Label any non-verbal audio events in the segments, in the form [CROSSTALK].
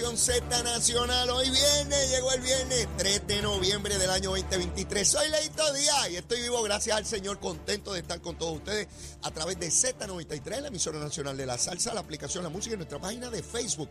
Nación Z Nacional. Hoy viernes, llegó el viernes 3 de noviembre del año 2023. Soy Leito Díaz y estoy vivo gracias al Señor, contento de estar con todos ustedes a través de Z93, la emisora nacional de la salsa, la aplicación La Música y nuestra página de Facebook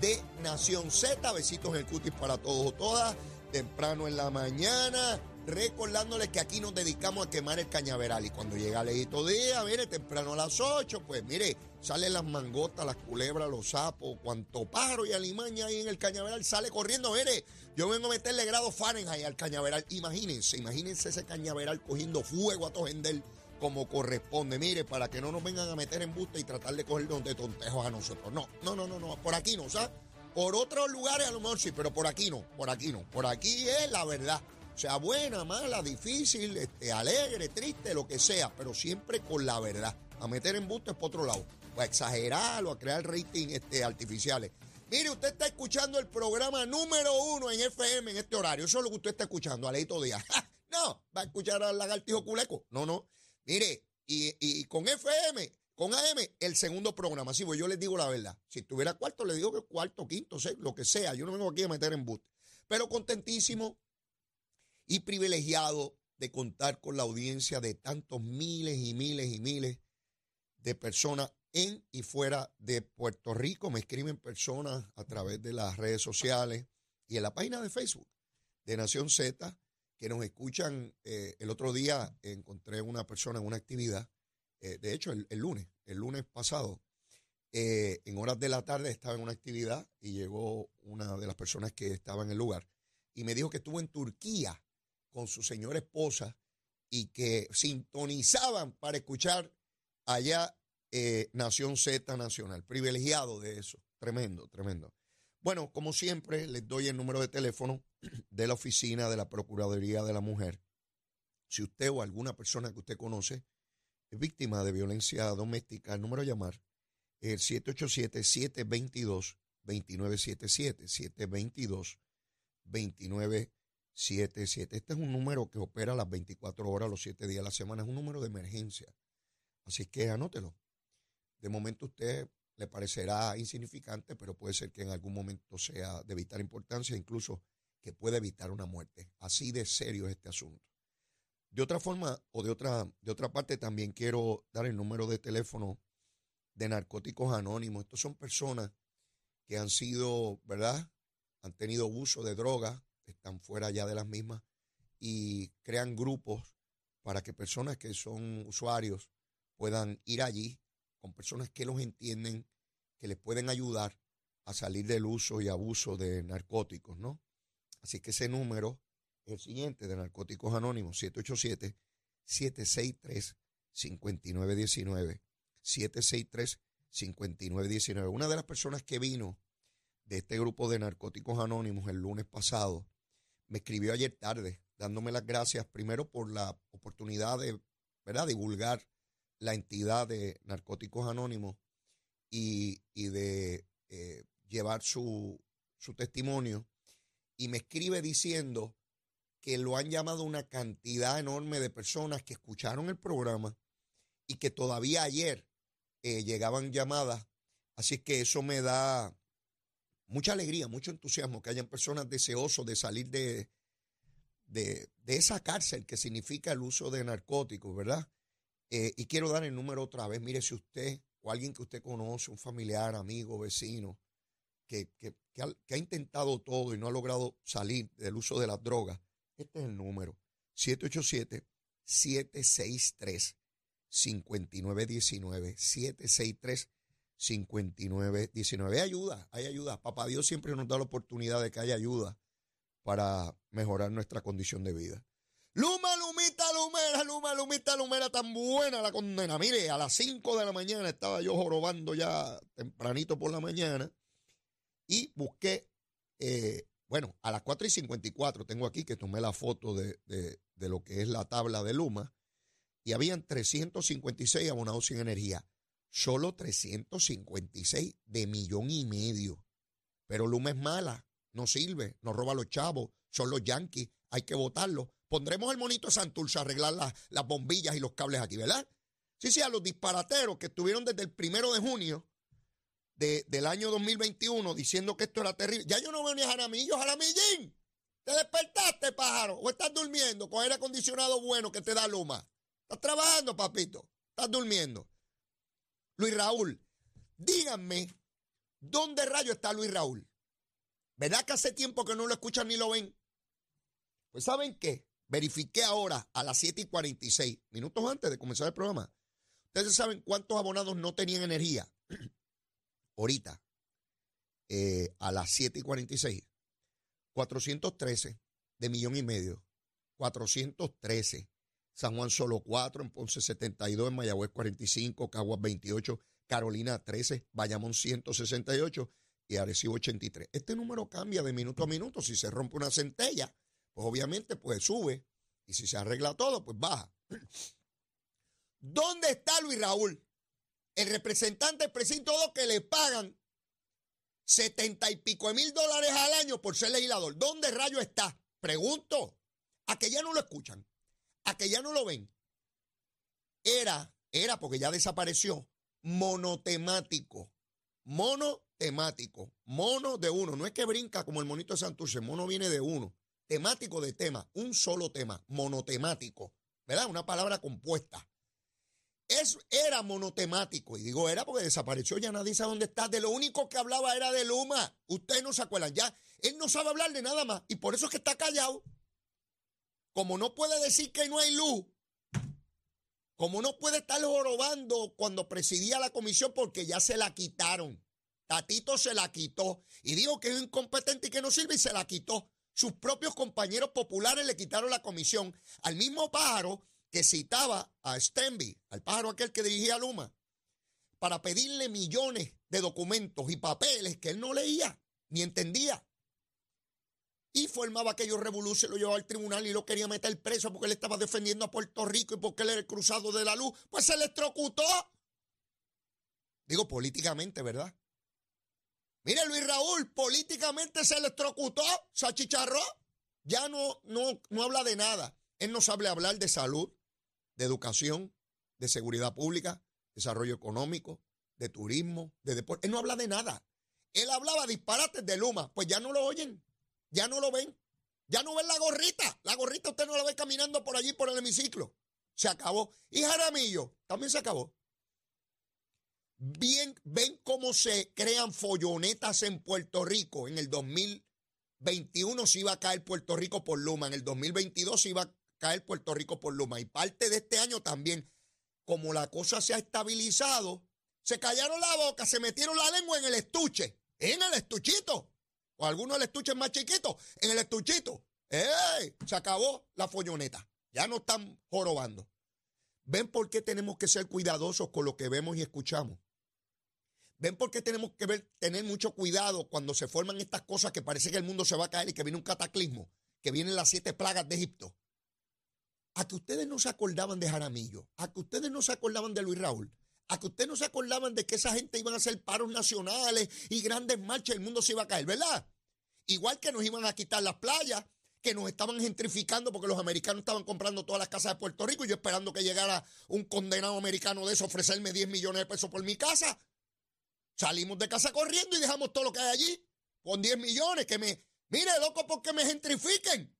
de Nación Z. Besitos en el cutis para todos o todas. Temprano en la mañana, recordándoles que aquí nos dedicamos a quemar el cañaveral. Y cuando llega Leito Díaz, mire, temprano a las 8, pues mire, salen las mangotas, las culebras, los sapos, cuanto pájaro y alimaña ahí en el cañaveral sale corriendo. Mire, yo vengo a meterle grado Fahrenheit al cañaveral. Imagínense, imagínense ese cañaveral cogiendo fuego a Tojendel como corresponde. Mire, para que no nos vengan a meter en busta y tratar de coger donde tontejos a nosotros. No, no, no, no, no, por aquí no, ¿sabes? Por otros lugares a lo mejor sí, pero por aquí no, por aquí no. Por aquí es la verdad. Sea, buena, mala, difícil, este, alegre, triste, lo que sea, pero siempre con la verdad. A meter en busto es por otro lado. O a exagerar o a crear rating este, artificiales. Mire, usted está escuchando el programa número uno en FM en este horario. Eso es lo que usted está escuchando, Aleito Díaz. [LAUGHS] no, va a escuchar al lagartijo culeco. No, no. Mire, y, y con FM, con AM, el segundo programa. Sí, pues yo les digo la verdad. Si estuviera cuarto, le digo que cuarto, quinto, sexto, lo que sea. Yo no vengo aquí a meter en buste. Pero contentísimo y privilegiado de contar con la audiencia de tantos miles y miles y miles de personas en y fuera de Puerto Rico. Me escriben personas a través de las redes sociales y en la página de Facebook de Nación Z que nos escuchan. Eh, el otro día encontré una persona en una actividad, eh, de hecho el, lunes, el lunes pasado, eh, en horas de la tarde estaba en una actividad y llegó una de las personas que estaba en el lugar y me dijo que estuvo en Turquía con su señora esposa y que sintonizaban para escuchar allá eh, Nación Z Nacional. Privilegiado de eso. Tremendo, tremendo. Bueno, como siempre, les doy el número de teléfono de la oficina de la Procuraduría de la Mujer. Si usted o alguna persona que usted conoce es víctima de violencia doméstica, el número a llamar es el 787-722-2977. 722-2977. Este es un número que opera las 24 horas, los 7 días a la semana. Es un número de emergencia. Así que anótelo. De momento usted le parecerá insignificante, pero puede ser que en algún momento sea de vital importancia, incluso que pueda evitar una muerte. Así de serio es este asunto. De otra forma o de otra, de otra parte, también quiero dar el número de teléfono de narcóticos anónimos. Estos son personas que han sido, ¿verdad? Han tenido uso de drogas, están fuera ya de las mismas y crean grupos para que personas que son usuarios puedan ir allí con personas que los entienden, que les pueden ayudar a salir del uso y abuso de narcóticos, ¿no? Así que ese número es el siguiente de Narcóticos Anónimos, 787-763-5919. 763-5919. Una de las personas que vino de este grupo de Narcóticos Anónimos el lunes pasado me escribió ayer tarde dándome las gracias primero por la oportunidad de ¿verdad? divulgar la entidad de Narcóticos Anónimos y, y de eh, llevar su, su testimonio. Y me escribe diciendo que lo han llamado una cantidad enorme de personas que escucharon el programa y que todavía ayer eh, llegaban llamadas. Así que eso me da mucha alegría, mucho entusiasmo, que hayan personas deseosos de salir de, de, de esa cárcel que significa el uso de narcóticos, ¿verdad? Eh, y quiero dar el número otra vez. Mire, si usted o alguien que usted conoce, un familiar, amigo, vecino, que, que, ha, que, ha, intentado todo y no ha logrado salir del uso de las drogas, este es el número. 787-763-5919. 763-5919. Hay ayuda, hay ayuda. Papá Dios siempre nos da la oportunidad de que haya ayuda para mejorar nuestra condición de vida. Luma, Lumita, Lumera, Luma, Lumita, Lumera, tan buena la condena. Mire, a las 5 de la mañana estaba yo jorobando ya tempranito por la mañana y busqué, eh, bueno, a las 4 y 54 tengo aquí que tomé la foto de, de lo que es la tabla de Luma y habían 356 abonados sin energía. Solo 356 de millón y medio. Pero Luma es mala, no sirve, nos roba los chavos, son los yanquis, hay que votarlos. Pondremos el monito de a arreglar las bombillas y los cables aquí, ¿verdad? Sí, sí, a los disparateros que estuvieron desde el primero de junio del año 2021 diciendo que esto era terrible. Ya yo no veo ni a Jaramillo, Jaramillín. ¿Te despertaste, pájaro? ¿O estás durmiendo con aire acondicionado bueno que te da Luma? Estás trabajando, papito. Estás durmiendo. Luis Raúl, díganme, ¿dónde rayo está Luis Raúl? ¿Verdad que hace tiempo que no lo escuchan ni lo ven? Pues ¿saben qué? Verifiqué ahora a las 7 y 46, minutos antes de comenzar el programa. Ustedes saben cuántos abonados no tenían energía. [CLEARS THROAT] Ahorita, eh, a las 7 y 46. 413 de millón y medio. 413. San Juan solo 4, en Ponce 72, en Mayagüez 45, Caguas 28, Carolina 13, Bayamón 168 y Arecibo 83. Este número cambia de minuto a minuto. Si se rompe una centella, pues obviamente pues sube. Y si se arregla todo, pues baja. [CLEARS THROAT] ¿Dónde está Luis Raúl? El representante del precinto 2 que le pagan setenta y pico de mil dólares al año por ser legislador. ¿Dónde rayo está? Pregunto. A que ya no lo escuchan. A que ya no lo ven. Era, era porque ya desapareció, monotemático. Monotemático. Mono de uno. No es que brinca como el monito de Santurce. Mono viene de uno. Temático de tema. Un solo tema. Monotemático. ¿Verdad? Una palabra compuesta. Eso era monotemático. Y digo era porque desapareció, ya nadie sabe dónde está. De lo único que hablaba era de Luma. Ustedes no se acuerdan. Ya, él no sabe hablar de nada más. Y por eso es que está callado. Como no puede decir que no hay luz. Como no puede estar jorobando cuando presidía la comisión porque ya se la quitaron. Tatito se la quitó. Y digo que es incompetente y que no sirve y se la quitó. Sus propios compañeros populares le quitaron la comisión. Al mismo pájaro que citaba a Stenby, al pájaro aquel que dirigía Luma, para pedirle millones de documentos y papeles que él no leía ni entendía. Y formaba aquellos revoluciones, lo llevaba al tribunal y lo quería meter preso porque él estaba defendiendo a Puerto Rico y porque él era el cruzado de la luz. Pues se electrocutó. Digo políticamente, ¿verdad? Mire, Luis Raúl, políticamente se electrocutó, se achicharró. Ya no, no, no habla de nada. Él no sabe hablar de salud, de educación, de seguridad pública, desarrollo económico, de turismo, de deporte. Él no habla de nada. Él hablaba disparates de Luma. Pues ya no lo oyen, ya no lo ven. Ya no ven la gorrita. La gorrita usted no la ve caminando por allí, por el hemiciclo. Se acabó. Y Jaramillo también se acabó. Bien, ven cómo se crean follonetas en Puerto Rico. En el 2021 se iba a caer Puerto Rico por Luma. En el 2022 se iba a caer Puerto Rico por Luma. Y parte de este año también, como la cosa se ha estabilizado, se callaron la boca, se metieron la lengua en el estuche, en el estuchito. O algunos el estuche más chiquito, en el estuchito. ¡Ey! Se acabó la folloneta. Ya no están jorobando. ¿Ven por qué tenemos que ser cuidadosos con lo que vemos y escuchamos? ¿Ven por qué tenemos que ver, tener mucho cuidado cuando se forman estas cosas que parece que el mundo se va a caer y que viene un cataclismo? Que vienen las siete plagas de Egipto a que ustedes no se acordaban de Jaramillo, a que ustedes no se acordaban de Luis Raúl, a que ustedes no se acordaban de que esa gente iban a hacer paros nacionales y grandes marchas, el mundo se iba a caer, ¿verdad? Igual que nos iban a quitar las playas, que nos estaban gentrificando porque los americanos estaban comprando todas las casas de Puerto Rico y yo esperando que llegara un condenado americano de eso ofrecerme 10 millones de pesos por mi casa. Salimos de casa corriendo y dejamos todo lo que hay allí con 10 millones que me... Mire, loco, porque me gentrifiquen.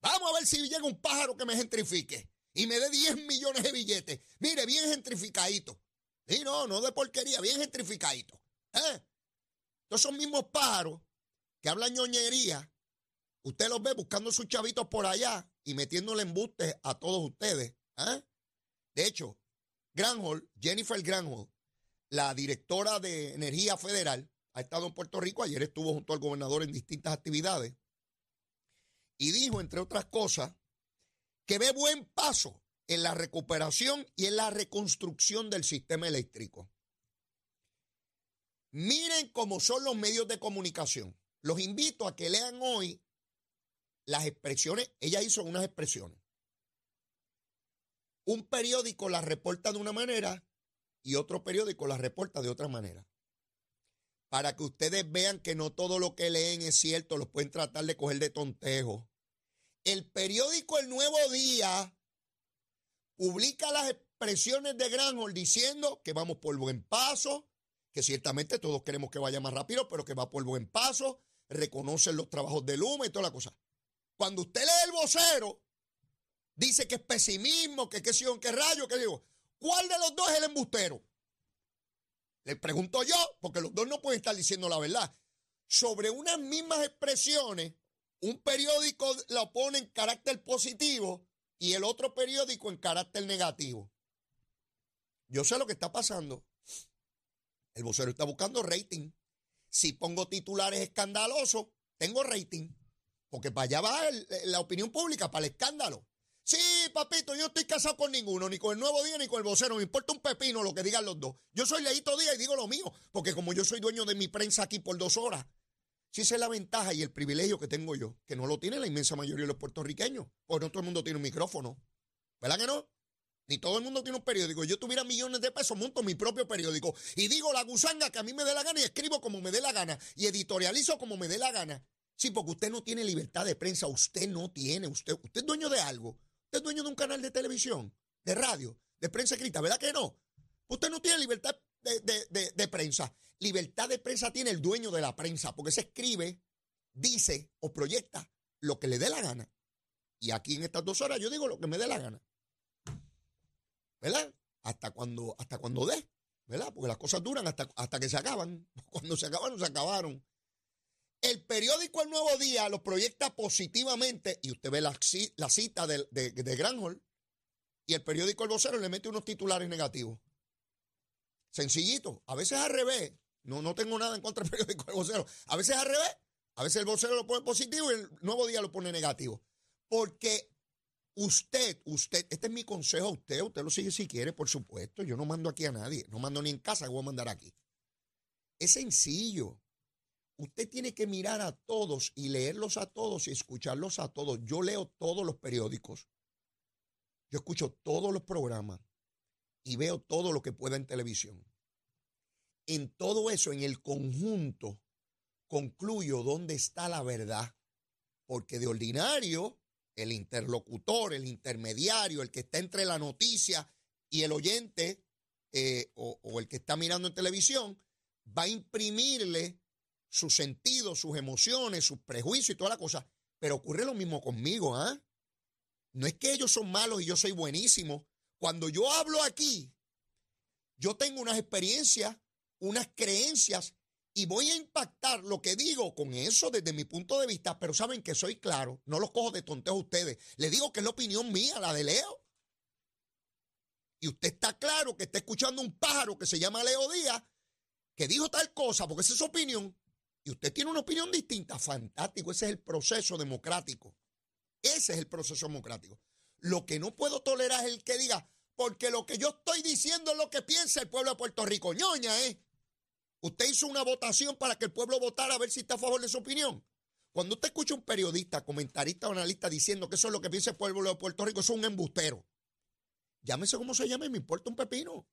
Vamos a ver si llega un pájaro que me gentrifique y me dé 10 millones de billetes. Mire, bien gentrificadito. Y no, no de porquería, bien gentrificadito. ¿Eh? Todos esos mismos pájaros que hablan ñoñería, usted los ve buscando sus chavitos por allá y metiéndole embustes a todos ustedes. ¿eh? De hecho, Granholm, Jennifer Granholm, la directora de Energía Federal, ha estado en Puerto Rico. Ayer estuvo junto al gobernador en distintas actividades y dijo, entre otras cosas, que ve buen paso en la recuperación y en la reconstrucción del sistema eléctrico. Miren cómo son los medios de comunicación. Los invito a que lean hoy las expresiones. Ella hizo unas expresiones. Un periódico las reporta de una manera y otro periódico las reporta de otra manera. Para que ustedes vean que no todo lo que leen es cierto, los pueden tratar de coger de tontejo. El periódico El Nuevo Día publica las expresiones de Granholm diciendo que vamos por buen paso, que ciertamente todos queremos que vaya más rápido, pero que va por buen paso, reconocen los trabajos de Luma y toda la cosa. Cuando usted lee el vocero, dice que es pesimismo, que qué sé qué rayo, que digo, ¿cuál de los dos es el embustero? Le pregunto yo, porque los dos no pueden estar diciendo la verdad. Sobre unas mismas expresiones, un periódico lo pone en carácter positivo y el otro periódico en carácter negativo. Yo sé lo que está pasando. El vocero está buscando rating. Si pongo titulares escandalosos, tengo rating. Porque para allá va la opinión pública, para el escándalo. Sí, papito, yo estoy casado con ninguno, ni con el Nuevo Día ni con el vocero. Me importa un pepino lo que digan los dos. Yo soy Leito Día y digo lo mío, porque como yo soy dueño de mi prensa aquí por dos horas, sí sé la ventaja y el privilegio que tengo yo, que no lo tiene la inmensa mayoría de los puertorriqueños, porque no todo el mundo tiene un micrófono. ¿Verdad que no? Ni todo el mundo tiene un periódico. Yo tuviera millones de pesos, monto mi propio periódico y digo la gusanga que a mí me dé la gana y escribo como me dé la gana y editorializo como me dé la gana. Sí, porque usted no tiene libertad de prensa, usted no tiene, usted, es dueño de algo, usted es dueño de un canal de televisión, de radio, de prensa escrita, ¿verdad que no? Usted no tiene libertad de, de prensa. Libertad de prensa tiene el dueño de la prensa, porque se escribe, dice o proyecta lo que le dé la gana. Y aquí en estas dos horas yo digo lo que me dé la gana. ¿verdad? Hasta cuando, hasta cuando dé, ¿verdad? Porque las cosas duran hasta, hasta que se acaban. [LAUGHS] Cuando se acabaron, se acabaron. El periódico El Nuevo Día lo proyecta positivamente y usted ve la, cita de, de, de y el periódico El Vocero le mete unos titulares negativos. Sencillito. A veces al revés. No, no tengo nada en contra del periódico El Vocero. A veces al revés. A veces el vocero lo pone positivo y el nuevo día lo pone negativo. Porque Usted, usted, este es mi consejo a usted, usted lo sigue si quiere, por supuesto. Yo no mando aquí a nadie, no mando ni en casa, voy a mandar aquí. Es sencillo. Usted tiene que mirar a todos y leerlos a todos y escucharlos a todos. Yo leo todos los periódicos. Yo escucho todos los programas y veo todo lo que pueda en televisión. En todo eso, en el conjunto, concluyo dónde está la verdad. Porque de ordinario, el interlocutor, el intermediario, el que está entre la noticia y el oyente eh, o, el que está mirando en televisión, va a imprimirle sus sentidos, sus emociones, sus prejuicios y toda la cosa. Pero ocurre lo mismo conmigo, ¿ah? No es que ellos son malos y yo soy buenísimo. Cuando yo hablo aquí, yo tengo unas experiencias, unas creencias y voy a impactar lo que digo con eso desde mi punto de vista, pero saben que soy claro, no los cojo de tonteo a ustedes. Les digo que es la opinión mía, la de Leo. Y usted está claro que está escuchando un pájaro que se llama Leo Díaz, que dijo tal cosa, porque esa es su opinión, y usted tiene una opinión distinta. Fantástico, ese es el proceso democrático. Ese es el proceso democrático. Lo que no puedo tolerar es el que diga, porque lo que yo estoy diciendo es lo que piensa el pueblo de Puerto Rico. ñoña, ¿eh? Usted hizo una votación para que el pueblo votara a ver si está a favor de su opinión. Cuando usted escucha un periodista, comentarista o analista diciendo que eso es lo que piensa el pueblo de Puerto Rico, eso es un embustero. Llámese como se llame, me importa un pepino.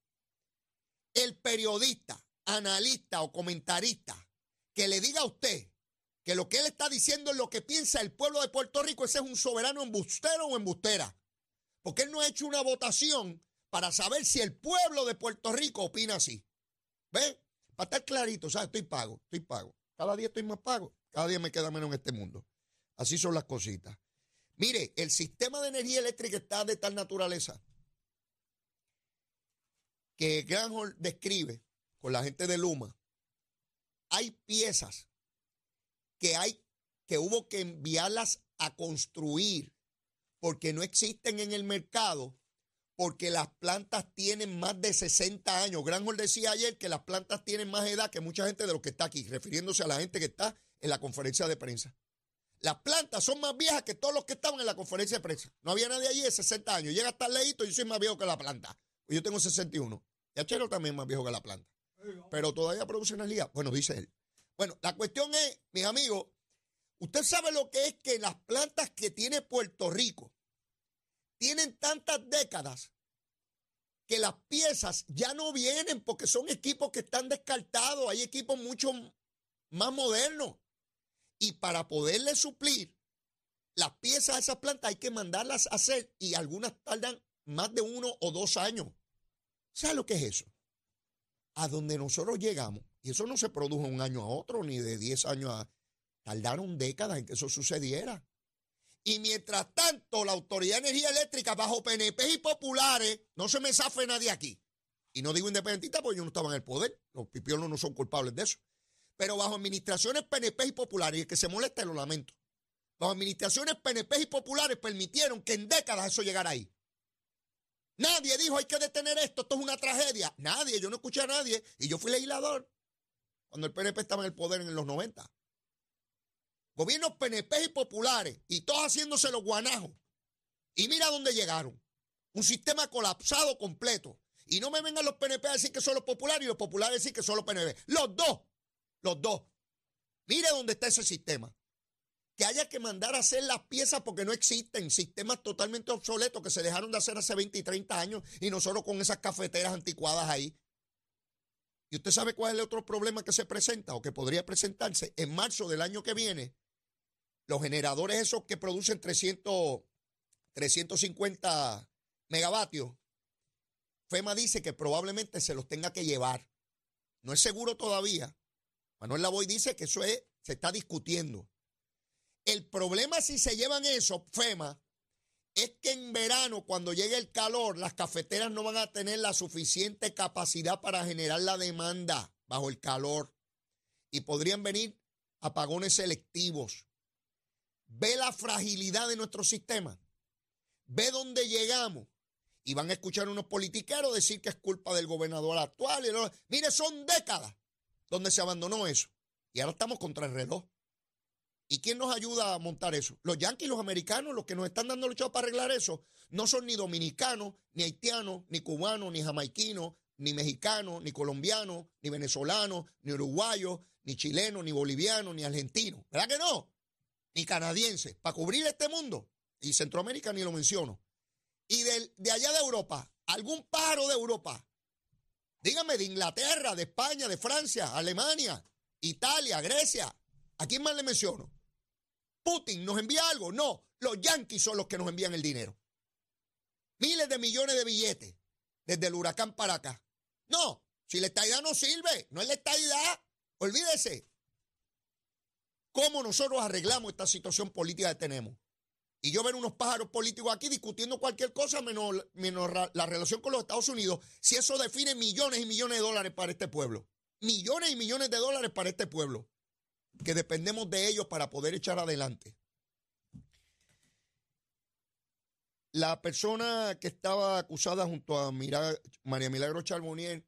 El periodista, analista o comentarista que le diga a usted que lo que él está diciendo es lo que piensa el pueblo de Puerto Rico, ese es un soberano embustero o embustera. Porque él no ha hecho una votación para saber si el pueblo de Puerto Rico opina así. ¿Ve? Para estar clarito, ¿sabes? Estoy pago, estoy pago. Cada día estoy más pago, cada día me queda menos en este mundo. Así son las cositas. Mire, el sistema de energía eléctrica está de tal naturaleza que Granholm describe con la gente de Luma. Hay piezas que hay que hubo que enviarlas a construir porque no existen en el mercado porque las plantas tienen más de 60 años. Granholm decía ayer que las plantas tienen más edad que mucha gente de los que está aquí, refiriéndose a la gente que está en la conferencia de prensa. Las plantas son más viejas que todos los que estaban en la conferencia de prensa. No había nadie allí de 60 años. Llega hasta leíto yo soy más viejo que la planta. Yo tengo 61. Y Achero también es más viejo que la planta. Pero todavía produce energía. Bueno, dice él. Bueno, la cuestión es, mis amigos, usted sabe lo que es que las plantas que tiene Puerto Rico tienen tantas décadas que las piezas ya no vienen porque son equipos que están descartados. Hay equipos mucho más modernos. Y para poderle suplir las piezas a esas plantas hay que mandarlas a hacer y algunas tardan más de uno o dos años. ¿Sabe lo que es eso? A donde nosotros llegamos, y eso no se produjo un año a otro, ni de diez años a... Tardaron décadas en que eso sucediera. Y mientras tanto, la Autoridad de Energía Eléctrica, bajo PNP y populares, no se me zafe nadie aquí. Y no digo independentista porque yo no estaba en el poder. Los pipiolos no son culpables de eso pero bajo administraciones PNP y populares, y el que se molesta lo lamento, bajo administraciones PNP y populares permitieron que en décadas eso llegara ahí. Nadie dijo hay que detener esto, esto es una tragedia. Nadie, yo no escuché a nadie y yo fui legislador cuando el PNP estaba en el poder en los 90. Gobiernos PNP y populares y todos haciéndose los guanajos. Y mira dónde llegaron. Un sistema colapsado completo. Y no me vengan los PNP a decir que son los populares y los populares a decir que son los PNP. Los dos los dos. Mire dónde está ese sistema. Que haya que mandar a hacer las piezas porque no existen sistemas totalmente obsoletos que se dejaron de hacer hace 20 y 30 años y nosotros con esas cafeteras anticuadas ahí. ¿Y usted sabe cuál es el otro problema que se presenta o que podría presentarse? En marzo del año que viene, los generadores esos que producen 300, 350 megavatios, FEMA dice que probablemente se los tenga que llevar. No es seguro todavía, Manuel Lavoy dice que eso es, se está discutiendo. El problema si se llevan eso, FEMA, es que en verano, cuando llegue el calor, las cafeteras no van a tener la suficiente capacidad para generar la demanda bajo el calor. Y podrían venir apagones selectivos. Ve la fragilidad de nuestro sistema. Ve dónde llegamos. Y van a escuchar unos politiqueros decir que es culpa del gobernador actual. Mire, son décadas donde se abandonó eso. Y ahora estamos contra el reloj. ¿Y quién nos ayuda a montar eso? Los yanquis, los americanos, los que nos están dando lucha para arreglar eso, no son ni dominicanos, ni haitianos, ni cubanos, ni jamaiquinos, ni mexicanos, ni colombianos, ni venezolanos, ni uruguayos, ni chilenos, ni bolivianos, ni argentinos. ¿Verdad que no? Ni canadienses. Para cubrir este mundo. Y Centroamérica ni lo menciono. Y de, de allá de Europa, algún pájaro de Europa Dígame, de Inglaterra, de España, de Francia, Alemania, Italia, Grecia. ¿A quién más le menciono? ¿Putin nos envía algo? No, los yanquis son los que nos envían el dinero. Miles de millones de billetes desde el huracán para acá. No, si la estadidad no sirve, no es la estadidad, olvídese. ¿Cómo nosotros arreglamos esta situación política que tenemos? y yo ver unos pájaros políticos aquí discutiendo cualquier cosa menos, la relación con los Estados Unidos, si eso define millones y millones de dólares para este pueblo. Millones y millones de dólares para este pueblo, que dependemos de ellos para poder echar adelante. La persona que estaba acusada junto a María Milagro Charbonnier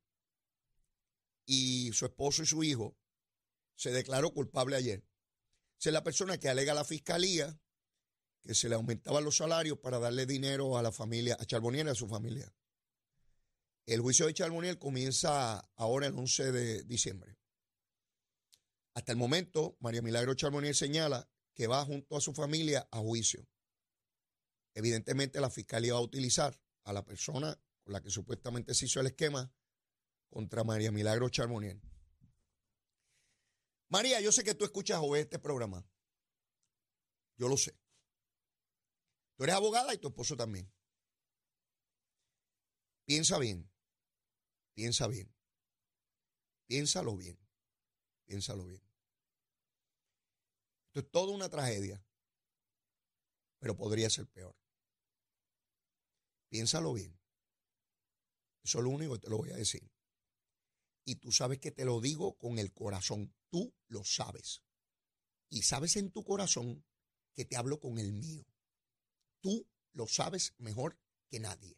y su esposo y su hijo se declaró culpable ayer. Esa es la persona que alega a la fiscalía que se le aumentaban los salarios para darle dinero a la familia, a Charboniel y a su familia. El juicio de Charboniel comienza ahora el 11 de diciembre. Hasta el momento, María Milagro Charboniel señala que va junto a su familia a juicio. Evidentemente, la fiscalía va a utilizar a la persona con la que supuestamente se hizo el esquema contra María Milagro Charboniel. María, yo sé que tú escuchas o ves este programa. Yo lo sé. Tú eres abogada y tu esposo también. Piensa bien. Piensa bien. Piénsalo bien. Piénsalo bien. Esto es toda una tragedia, pero podría ser peor. Piénsalo bien. Eso es lo único que te lo voy a decir. Y tú sabes que te lo digo con el corazón. Tú lo sabes. Y sabes en tu corazón que te hablo con el mío. Tú lo sabes mejor que nadie.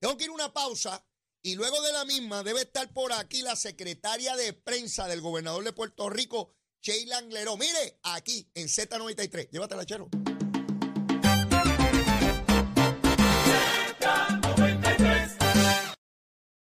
Tengo que ir a una pausa y luego de la misma debe estar por aquí la secretaria de prensa del gobernador de Puerto Rico, Sheila Angleró. Mire, aquí en Z93. Llévatela, chero.